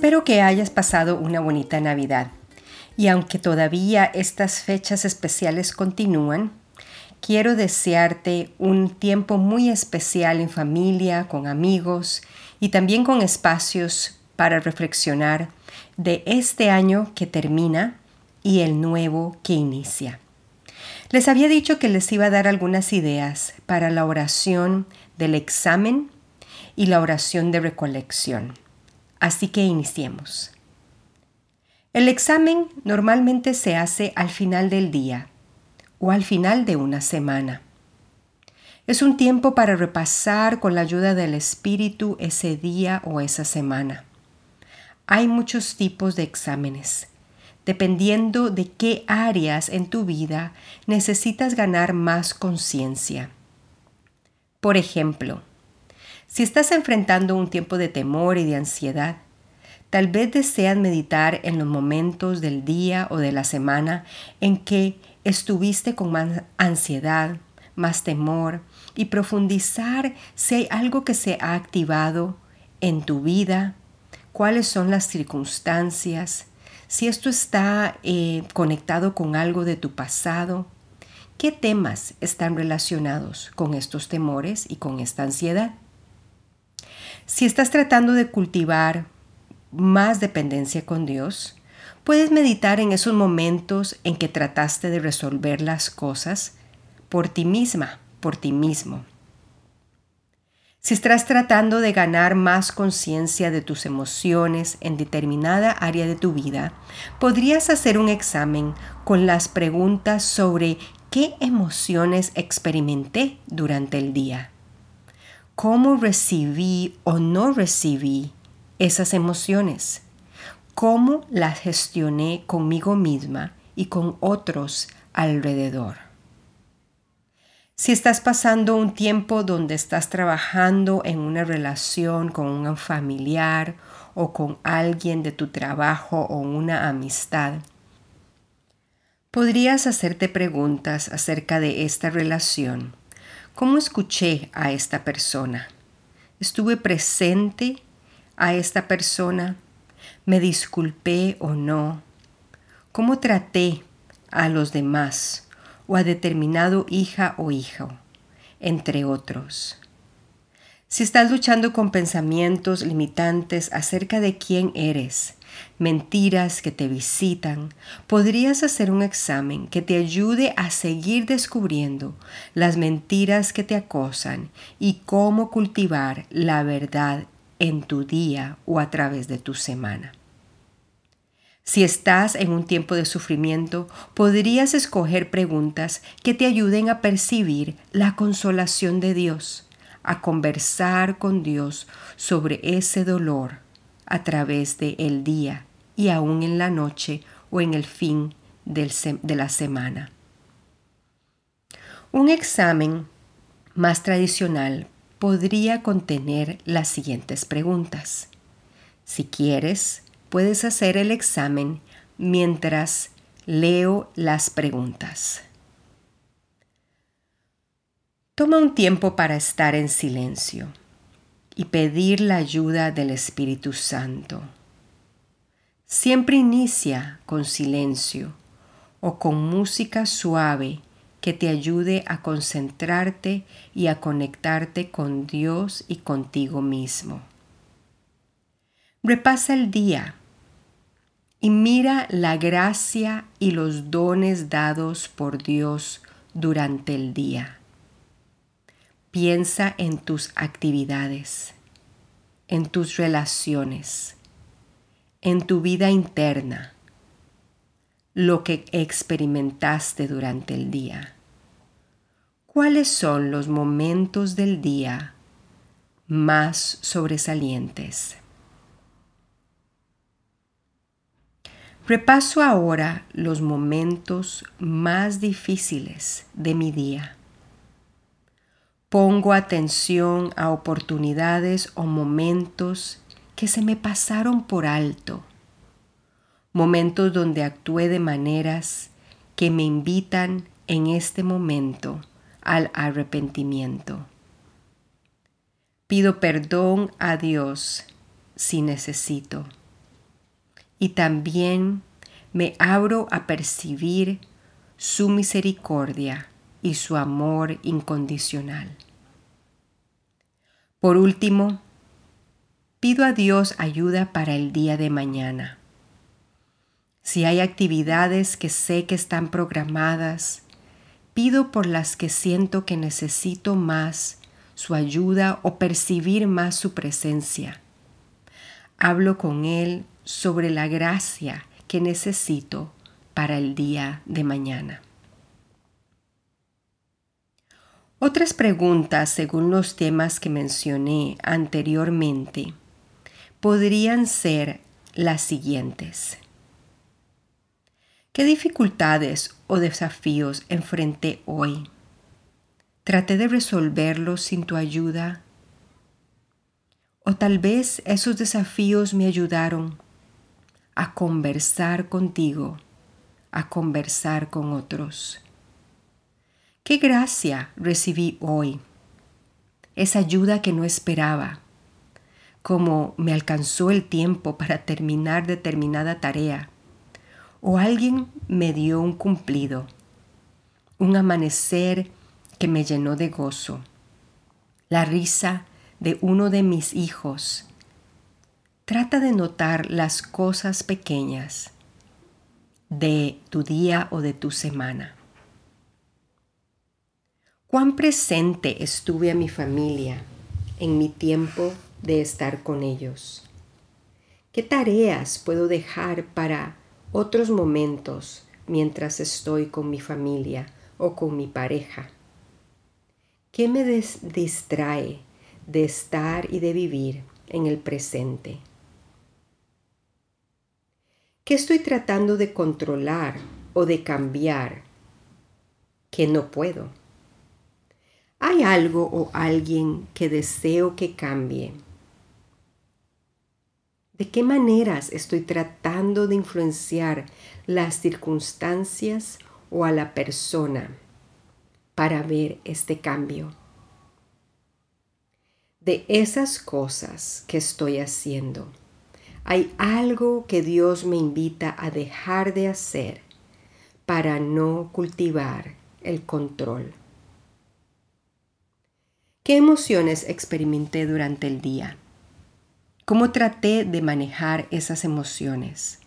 Espero que hayas pasado una bonita Navidad. Y aunque todavía estas fechas especiales continúan, quiero desearte un tiempo muy especial en familia, con amigos y también con espacios para reflexionar de este año que termina y el nuevo que inicia. Les había dicho que les iba a dar algunas ideas para la oración del examen y la oración de recolección. Así que iniciemos. El examen normalmente se hace al final del día o al final de una semana. Es un tiempo para repasar con la ayuda del Espíritu ese día o esa semana. Hay muchos tipos de exámenes, dependiendo de qué áreas en tu vida necesitas ganar más conciencia. Por ejemplo, si estás enfrentando un tiempo de temor y de ansiedad, tal vez deseas meditar en los momentos del día o de la semana en que estuviste con más ansiedad, más temor y profundizar si hay algo que se ha activado en tu vida, cuáles son las circunstancias, si esto está eh, conectado con algo de tu pasado, qué temas están relacionados con estos temores y con esta ansiedad. Si estás tratando de cultivar más dependencia con Dios, puedes meditar en esos momentos en que trataste de resolver las cosas por ti misma, por ti mismo. Si estás tratando de ganar más conciencia de tus emociones en determinada área de tu vida, podrías hacer un examen con las preguntas sobre qué emociones experimenté durante el día cómo recibí o no recibí esas emociones, cómo las gestioné conmigo misma y con otros alrededor. Si estás pasando un tiempo donde estás trabajando en una relación con un familiar o con alguien de tu trabajo o una amistad, podrías hacerte preguntas acerca de esta relación ¿Cómo escuché a esta persona? ¿Estuve presente a esta persona? ¿Me disculpé o no? ¿Cómo traté a los demás o a determinado hija o hijo, entre otros? Si estás luchando con pensamientos limitantes acerca de quién eres, mentiras que te visitan, podrías hacer un examen que te ayude a seguir descubriendo las mentiras que te acosan y cómo cultivar la verdad en tu día o a través de tu semana. Si estás en un tiempo de sufrimiento, podrías escoger preguntas que te ayuden a percibir la consolación de Dios, a conversar con Dios sobre ese dolor a través del el día y aún en la noche o en el fin de la semana. Un examen más tradicional podría contener las siguientes preguntas. Si quieres, puedes hacer el examen mientras leo las preguntas. Toma un tiempo para estar en silencio y pedir la ayuda del Espíritu Santo. Siempre inicia con silencio o con música suave que te ayude a concentrarte y a conectarte con Dios y contigo mismo. Repasa el día y mira la gracia y los dones dados por Dios durante el día. Piensa en tus actividades, en tus relaciones en tu vida interna lo que experimentaste durante el día. ¿Cuáles son los momentos del día más sobresalientes? Repaso ahora los momentos más difíciles de mi día. Pongo atención a oportunidades o momentos que se me pasaron por alto. Momentos donde actué de maneras que me invitan en este momento al arrepentimiento. Pido perdón a Dios si necesito. Y también me abro a percibir su misericordia y su amor incondicional. Por último, pido a Dios ayuda para el día de mañana. Si hay actividades que sé que están programadas, pido por las que siento que necesito más su ayuda o percibir más su presencia. Hablo con Él sobre la gracia que necesito para el día de mañana. Otras preguntas según los temas que mencioné anteriormente podrían ser las siguientes. ¿Qué dificultades o desafíos enfrenté hoy? Traté de resolverlos sin tu ayuda. O tal vez esos desafíos me ayudaron a conversar contigo, a conversar con otros. Qué gracia recibí hoy, esa ayuda que no esperaba, como me alcanzó el tiempo para terminar determinada tarea, o alguien me dio un cumplido, un amanecer que me llenó de gozo. La risa de uno de mis hijos. Trata de notar las cosas pequeñas de tu día o de tu semana. ¿Cuán presente estuve a mi familia en mi tiempo de estar con ellos? ¿Qué tareas puedo dejar para otros momentos mientras estoy con mi familia o con mi pareja? ¿Qué me distrae de estar y de vivir en el presente? ¿Qué estoy tratando de controlar o de cambiar que no puedo? ¿Hay algo o alguien que deseo que cambie? ¿De qué maneras estoy tratando de influenciar las circunstancias o a la persona? para ver este cambio. De esas cosas que estoy haciendo, hay algo que Dios me invita a dejar de hacer para no cultivar el control. ¿Qué emociones experimenté durante el día? ¿Cómo traté de manejar esas emociones?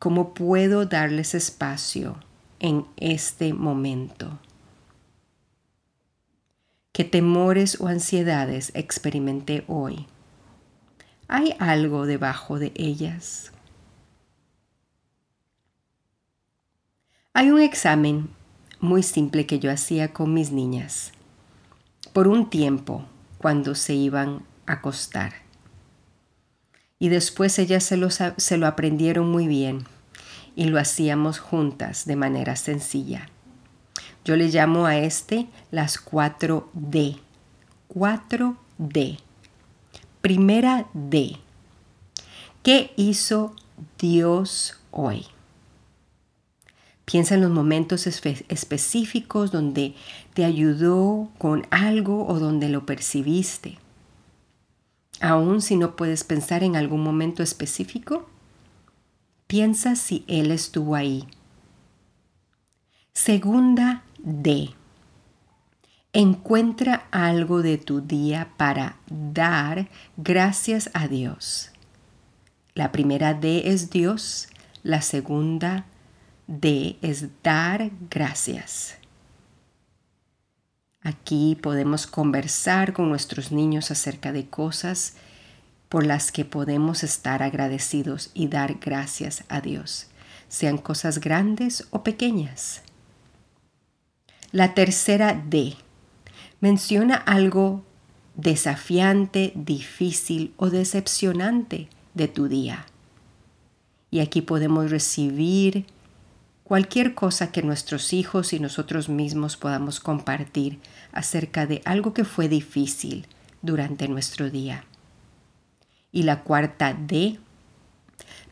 ¿Cómo puedo darles espacio en este momento? qué temores o ansiedades experimenté hoy. ¿Hay algo debajo de ellas? Hay un examen muy simple que yo hacía con mis niñas por un tiempo cuando se iban a acostar. Y después ellas se lo, se lo aprendieron muy bien y lo hacíamos juntas de manera sencilla. Yo le llamo a este las 4D. 4D. Primera D. ¿Qué hizo Dios hoy? Piensa en los momentos específicos donde te ayudó con algo o donde lo percibiste. Aún si no puedes pensar en algún momento específico, piensa si Él estuvo ahí. Segunda D. Encuentra algo de tu día para dar gracias a Dios. La primera D es Dios, la segunda D es dar gracias. Aquí podemos conversar con nuestros niños acerca de cosas por las que podemos estar agradecidos y dar gracias a Dios, sean cosas grandes o pequeñas. La tercera D menciona algo desafiante, difícil o decepcionante de tu día. Y aquí podemos recibir cualquier cosa que nuestros hijos y nosotros mismos podamos compartir acerca de algo que fue difícil durante nuestro día. Y la cuarta D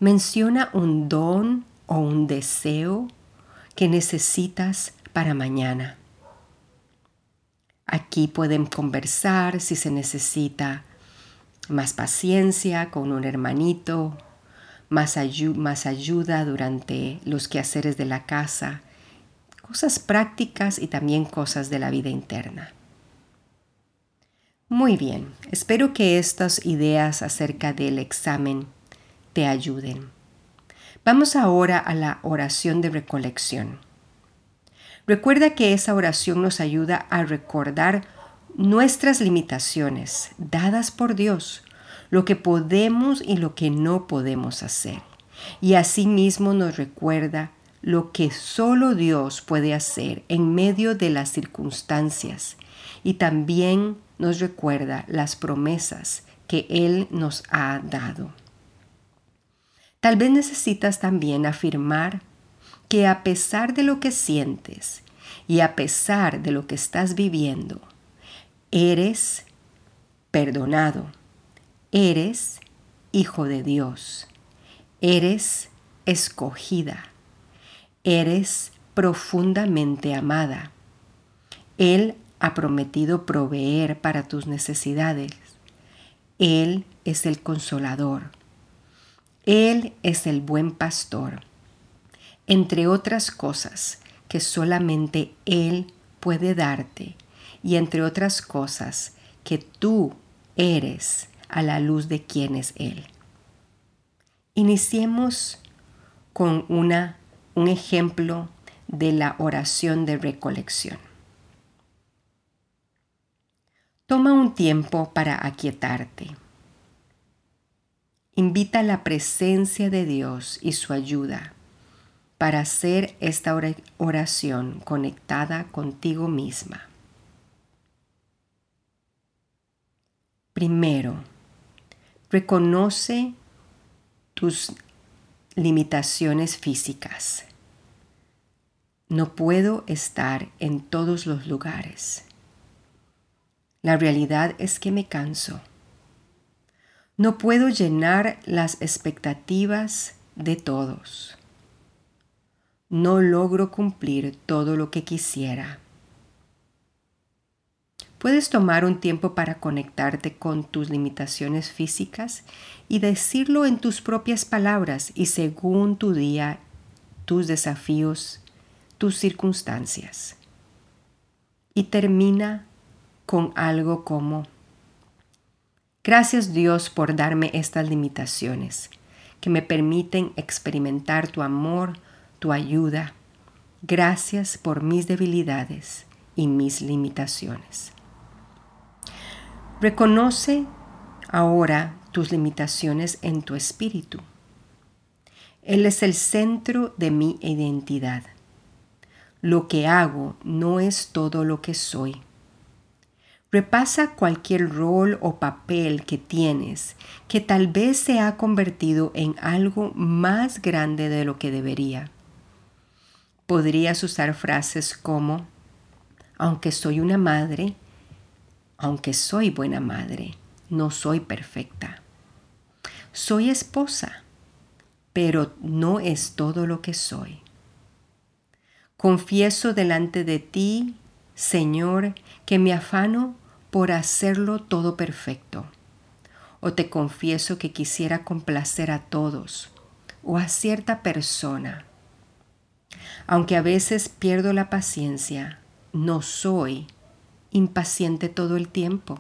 menciona un don o un deseo que necesitas para mañana. Aquí pueden conversar si se necesita más paciencia con un hermanito más, más ayuda durante los quehaceres de la casa, cosas prácticas y también cosas de la vida interna. Muy bien, espero que estas ideas acerca del examen te ayuden. Vamos ahora a la oración de recolección. Recuerda que esa oración nos ayuda a recordar nuestras limitaciones dadas por Dios lo que podemos y lo que no podemos hacer. Y asimismo nos recuerda lo que solo Dios puede hacer en medio de las circunstancias y también nos recuerda las promesas que Él nos ha dado. Tal vez necesitas también afirmar que a pesar de lo que sientes y a pesar de lo que estás viviendo, eres perdonado Eres hijo de Dios. Eres escogida. Eres profundamente amada. Él ha prometido proveer para tus necesidades. Él es el consolador. Él es el buen pastor. Entre otras cosas que solamente Él puede darte y entre otras cosas que tú eres a la luz de quién es Él. Iniciemos con una, un ejemplo de la oración de recolección. Toma un tiempo para aquietarte. Invita la presencia de Dios y su ayuda para hacer esta oración conectada contigo misma. Primero, Reconoce tus limitaciones físicas. No puedo estar en todos los lugares. La realidad es que me canso. No puedo llenar las expectativas de todos. No logro cumplir todo lo que quisiera. Puedes tomar un tiempo para conectarte con tus limitaciones físicas y decirlo en tus propias palabras y según tu día, tus desafíos, tus circunstancias. Y termina con algo como, gracias Dios por darme estas limitaciones que me permiten experimentar tu amor, tu ayuda. Gracias por mis debilidades y mis limitaciones. Reconoce ahora tus limitaciones en tu espíritu. Él es el centro de mi identidad. Lo que hago no es todo lo que soy. Repasa cualquier rol o papel que tienes que tal vez se ha convertido en algo más grande de lo que debería. Podrías usar frases como, aunque soy una madre, aunque soy buena madre, no soy perfecta. Soy esposa, pero no es todo lo que soy. Confieso delante de ti, Señor, que me afano por hacerlo todo perfecto. O te confieso que quisiera complacer a todos o a cierta persona. Aunque a veces pierdo la paciencia, no soy impaciente todo el tiempo.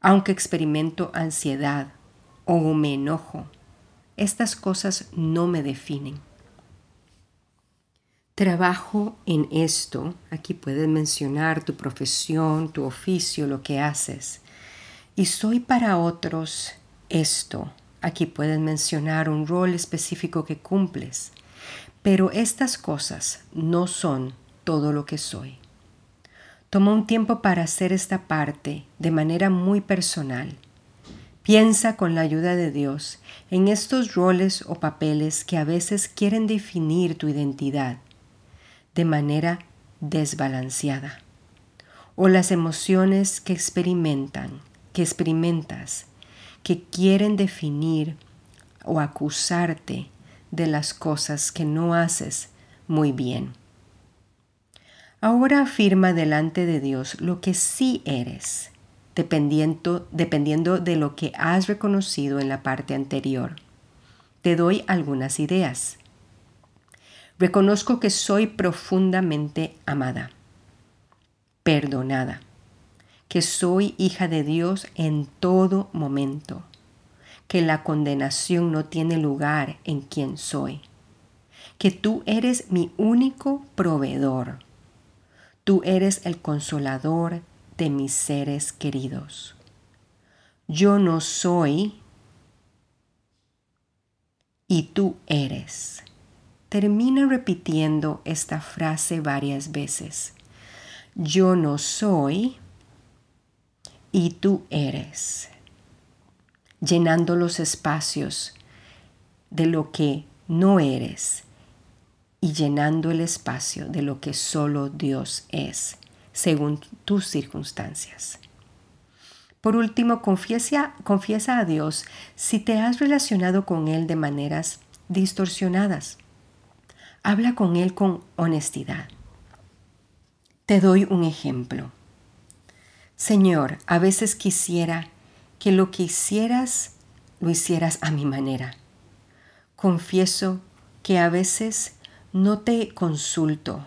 Aunque experimento ansiedad o me enojo, estas cosas no me definen. Trabajo en esto, aquí puedes mencionar tu profesión, tu oficio, lo que haces. Y soy para otros esto, aquí puedes mencionar un rol específico que cumples. Pero estas cosas no son todo lo que soy. Toma un tiempo para hacer esta parte de manera muy personal. Piensa con la ayuda de Dios en estos roles o papeles que a veces quieren definir tu identidad de manera desbalanceada o las emociones que experimentan, que experimentas, que quieren definir o acusarte de las cosas que no haces muy bien. Ahora afirma delante de Dios lo que sí eres, dependiendo, dependiendo de lo que has reconocido en la parte anterior. Te doy algunas ideas. Reconozco que soy profundamente amada, perdonada, que soy hija de Dios en todo momento, que la condenación no tiene lugar en quien soy, que tú eres mi único proveedor Tú eres el consolador de mis seres queridos. Yo no soy y tú eres. Termina repitiendo esta frase varias veces. Yo no soy y tú eres. Llenando los espacios de lo que no eres y llenando el espacio de lo que solo Dios es, según tus circunstancias. Por último, confiesa, confiesa a Dios si te has relacionado con Él de maneras distorsionadas. Habla con Él con honestidad. Te doy un ejemplo. Señor, a veces quisiera que lo que hicieras lo hicieras a mi manera. Confieso que a veces no te consulto.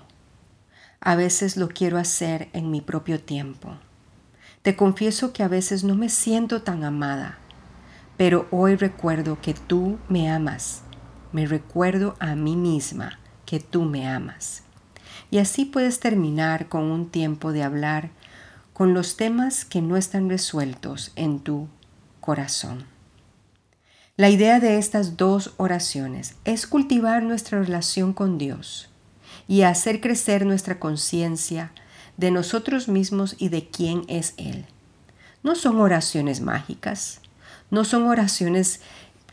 A veces lo quiero hacer en mi propio tiempo. Te confieso que a veces no me siento tan amada, pero hoy recuerdo que tú me amas. Me recuerdo a mí misma que tú me amas. Y así puedes terminar con un tiempo de hablar con los temas que no están resueltos en tu corazón. La idea de estas dos oraciones es cultivar nuestra relación con Dios y hacer crecer nuestra conciencia de nosotros mismos y de quién es Él. No son oraciones mágicas, no son oraciones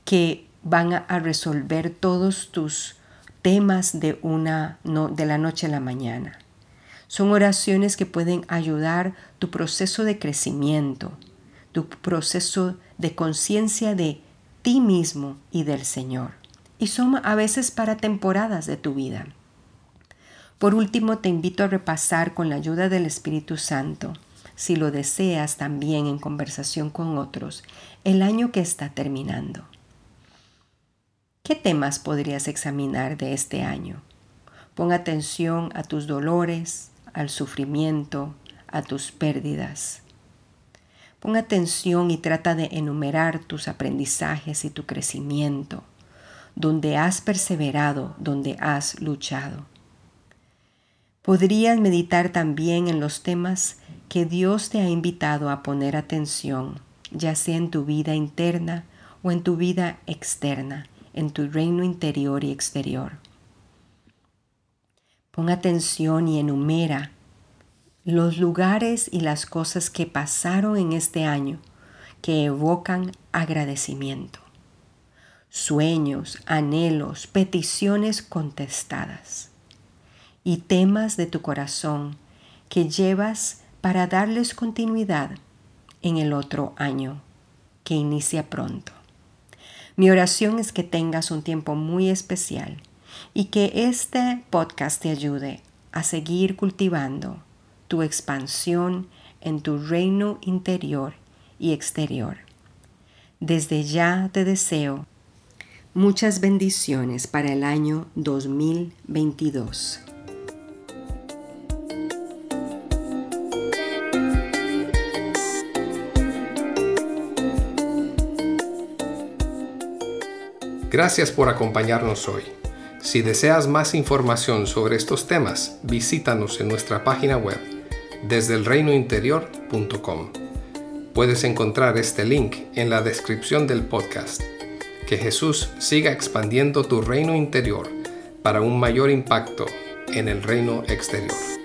que van a resolver todos tus temas de, una, de la noche a la mañana. Son oraciones que pueden ayudar tu proceso de crecimiento, tu proceso de conciencia de ti mismo y del Señor. Y son a veces para temporadas de tu vida. Por último, te invito a repasar con la ayuda del Espíritu Santo, si lo deseas también en conversación con otros, el año que está terminando. ¿Qué temas podrías examinar de este año? Pon atención a tus dolores, al sufrimiento, a tus pérdidas. Pon atención y trata de enumerar tus aprendizajes y tu crecimiento, donde has perseverado, donde has luchado. Podrías meditar también en los temas que Dios te ha invitado a poner atención, ya sea en tu vida interna o en tu vida externa, en tu reino interior y exterior. Pon atención y enumera los lugares y las cosas que pasaron en este año que evocan agradecimiento, sueños, anhelos, peticiones contestadas y temas de tu corazón que llevas para darles continuidad en el otro año que inicia pronto. Mi oración es que tengas un tiempo muy especial y que este podcast te ayude a seguir cultivando tu expansión en tu reino interior y exterior. Desde ya te deseo muchas bendiciones para el año 2022. Gracias por acompañarnos hoy. Si deseas más información sobre estos temas, visítanos en nuestra página web desde el reinointerior.com. Puedes encontrar este link en la descripción del podcast. Que Jesús siga expandiendo tu reino interior para un mayor impacto en el reino exterior.